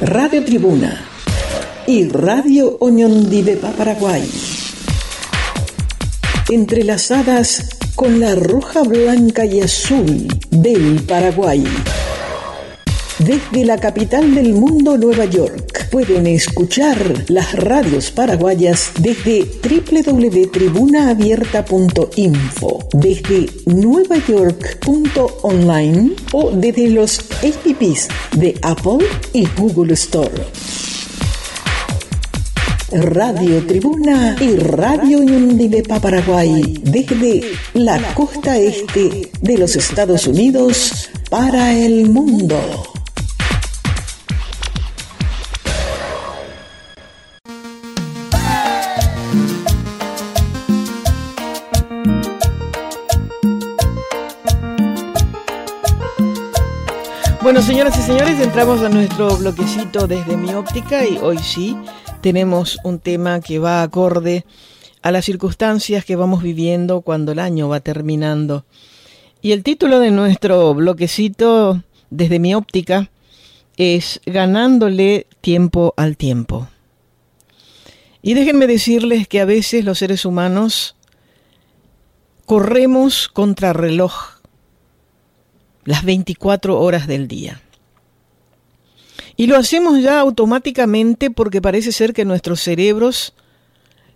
Radio Tribuna y Radio Oñondivepa Paraguay. Entrelazadas con la roja, blanca y azul del Paraguay. Desde la capital del mundo, Nueva York, pueden escuchar las radios paraguayas desde www.tribunaabierta.info, desde nuevayork.online o desde los apps de Apple y Google Store. Radio Tribuna y Radio Ñundilepa Paraguay desde la costa este de los Estados Unidos para el mundo. Bueno, señoras y señores, entramos a nuestro bloquecito desde mi óptica y hoy sí tenemos un tema que va acorde a las circunstancias que vamos viviendo cuando el año va terminando. Y el título de nuestro bloquecito desde mi óptica es Ganándole tiempo al tiempo. Y déjenme decirles que a veces los seres humanos corremos contra reloj las 24 horas del día. Y lo hacemos ya automáticamente porque parece ser que nuestros cerebros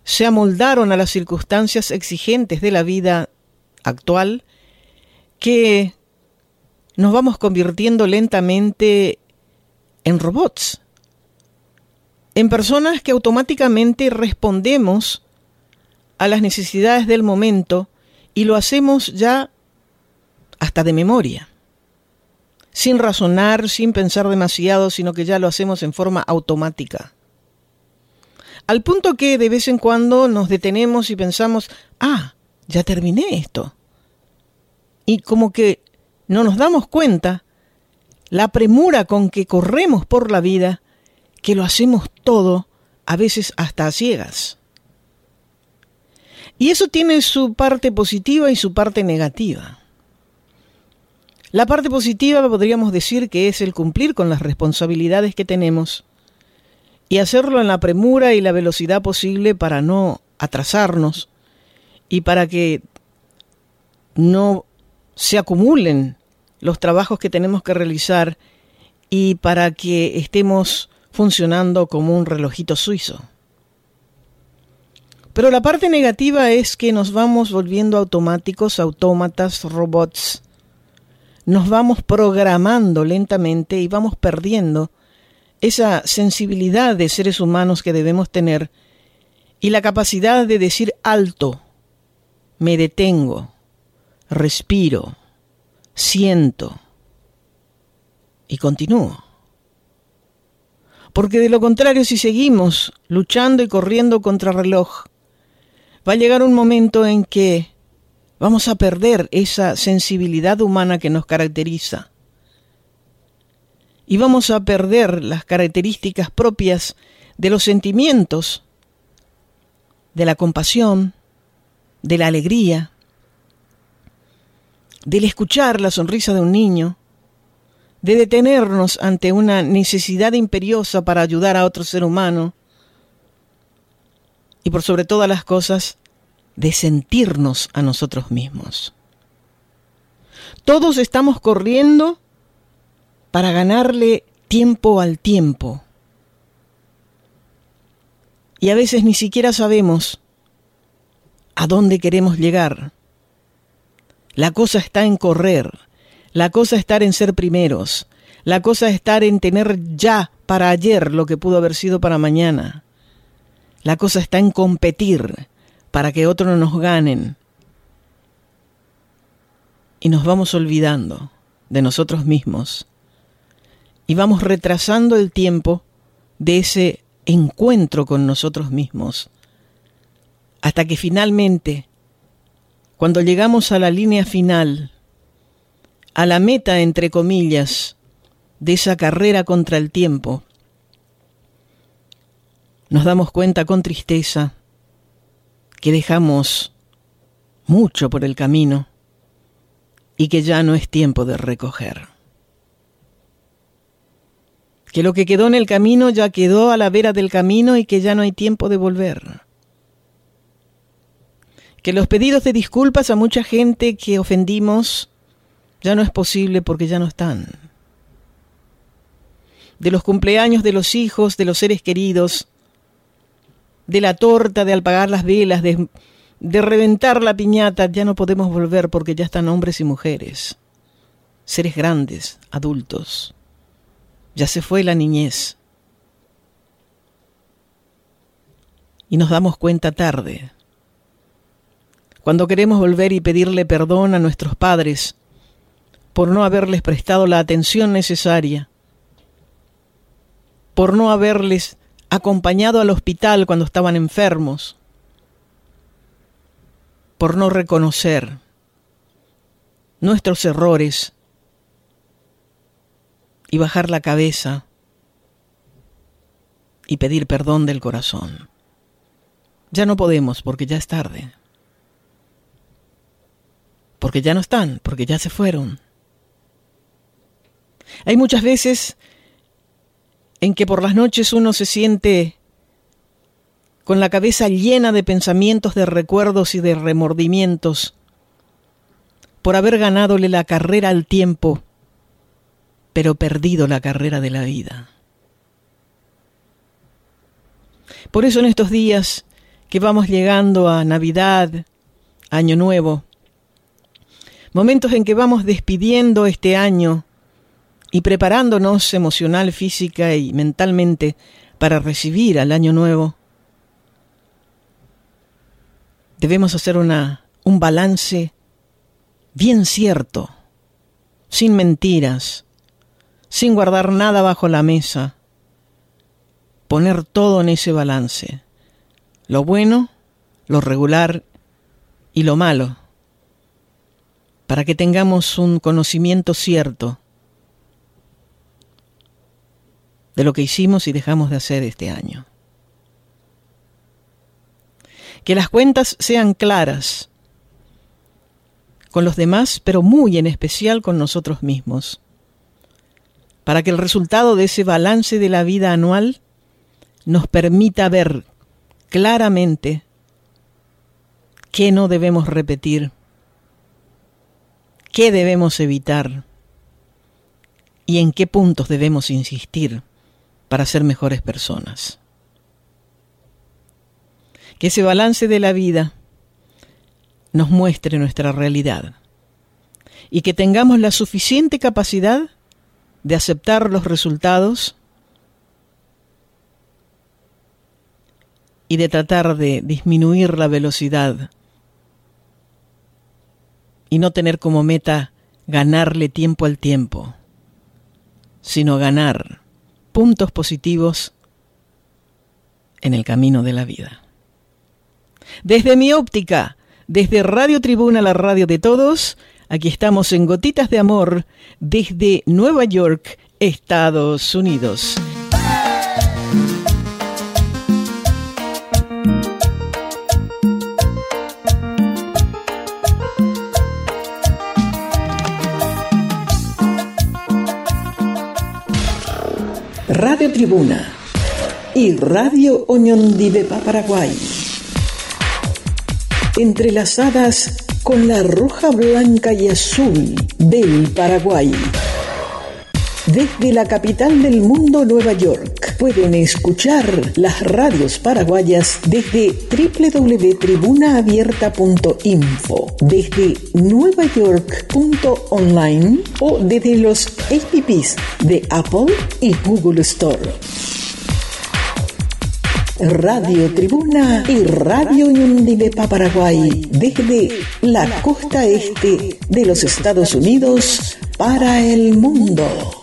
se amoldaron a las circunstancias exigentes de la vida actual, que nos vamos convirtiendo lentamente en robots, en personas que automáticamente respondemos a las necesidades del momento y lo hacemos ya hasta de memoria sin razonar, sin pensar demasiado, sino que ya lo hacemos en forma automática. Al punto que de vez en cuando nos detenemos y pensamos, ah, ya terminé esto. Y como que no nos damos cuenta la premura con que corremos por la vida, que lo hacemos todo, a veces hasta a ciegas. Y eso tiene su parte positiva y su parte negativa. La parte positiva podríamos decir que es el cumplir con las responsabilidades que tenemos y hacerlo en la premura y la velocidad posible para no atrasarnos y para que no se acumulen los trabajos que tenemos que realizar y para que estemos funcionando como un relojito suizo. Pero la parte negativa es que nos vamos volviendo automáticos, autómatas, robots, nos vamos programando lentamente y vamos perdiendo esa sensibilidad de seres humanos que debemos tener y la capacidad de decir alto, me detengo, respiro, siento y continúo. Porque de lo contrario, si seguimos luchando y corriendo contra reloj, va a llegar un momento en que vamos a perder esa sensibilidad humana que nos caracteriza. Y vamos a perder las características propias de los sentimientos, de la compasión, de la alegría, del escuchar la sonrisa de un niño, de detenernos ante una necesidad imperiosa para ayudar a otro ser humano y por sobre todas las cosas, de sentirnos a nosotros mismos. Todos estamos corriendo para ganarle tiempo al tiempo. Y a veces ni siquiera sabemos a dónde queremos llegar. La cosa está en correr, la cosa está en ser primeros, la cosa está en tener ya para ayer lo que pudo haber sido para mañana. La cosa está en competir, para que otros nos ganen. Y nos vamos olvidando de nosotros mismos y vamos retrasando el tiempo de ese encuentro con nosotros mismos, hasta que finalmente, cuando llegamos a la línea final, a la meta, entre comillas, de esa carrera contra el tiempo, nos damos cuenta con tristeza que dejamos mucho por el camino y que ya no es tiempo de recoger. Que lo que quedó en el camino ya quedó a la vera del camino y que ya no hay tiempo de volver. Que los pedidos de disculpas a mucha gente que ofendimos ya no es posible porque ya no están. De los cumpleaños de los hijos, de los seres queridos, de la torta, de apagar las velas, de, de reventar la piñata, ya no podemos volver porque ya están hombres y mujeres, seres grandes, adultos. Ya se fue la niñez. Y nos damos cuenta tarde. Cuando queremos volver y pedirle perdón a nuestros padres por no haberles prestado la atención necesaria, por no haberles acompañado al hospital cuando estaban enfermos, por no reconocer nuestros errores y bajar la cabeza y pedir perdón del corazón. Ya no podemos porque ya es tarde. Porque ya no están, porque ya se fueron. Hay muchas veces en que por las noches uno se siente con la cabeza llena de pensamientos, de recuerdos y de remordimientos por haber ganadole la carrera al tiempo, pero perdido la carrera de la vida. Por eso en estos días que vamos llegando a Navidad, Año Nuevo, momentos en que vamos despidiendo este año y preparándonos emocional, física y mentalmente para recibir al año nuevo, debemos hacer una, un balance bien cierto, sin mentiras, sin guardar nada bajo la mesa, poner todo en ese balance, lo bueno, lo regular y lo malo, para que tengamos un conocimiento cierto de lo que hicimos y dejamos de hacer este año. Que las cuentas sean claras con los demás, pero muy en especial con nosotros mismos, para que el resultado de ese balance de la vida anual nos permita ver claramente qué no debemos repetir, qué debemos evitar y en qué puntos debemos insistir para ser mejores personas. Que ese balance de la vida nos muestre nuestra realidad y que tengamos la suficiente capacidad de aceptar los resultados y de tratar de disminuir la velocidad y no tener como meta ganarle tiempo al tiempo, sino ganar puntos positivos en el camino de la vida. Desde mi óptica, desde Radio Tribuna, la radio de todos, aquí estamos en Gotitas de Amor desde Nueva York, Estados Unidos. Radio Tribuna y Radio Oñondivepa Paraguay. Entrelazadas con la roja, blanca y azul del Paraguay. Desde la capital del mundo, Nueva York, pueden escuchar las radios paraguayas desde www.tribunaabierta.info, desde nuevayork.online o desde los apps de Apple y Google Store. Radio Tribuna y Radio Ñundilepa Paraguay desde la costa este de los Estados Unidos para el mundo.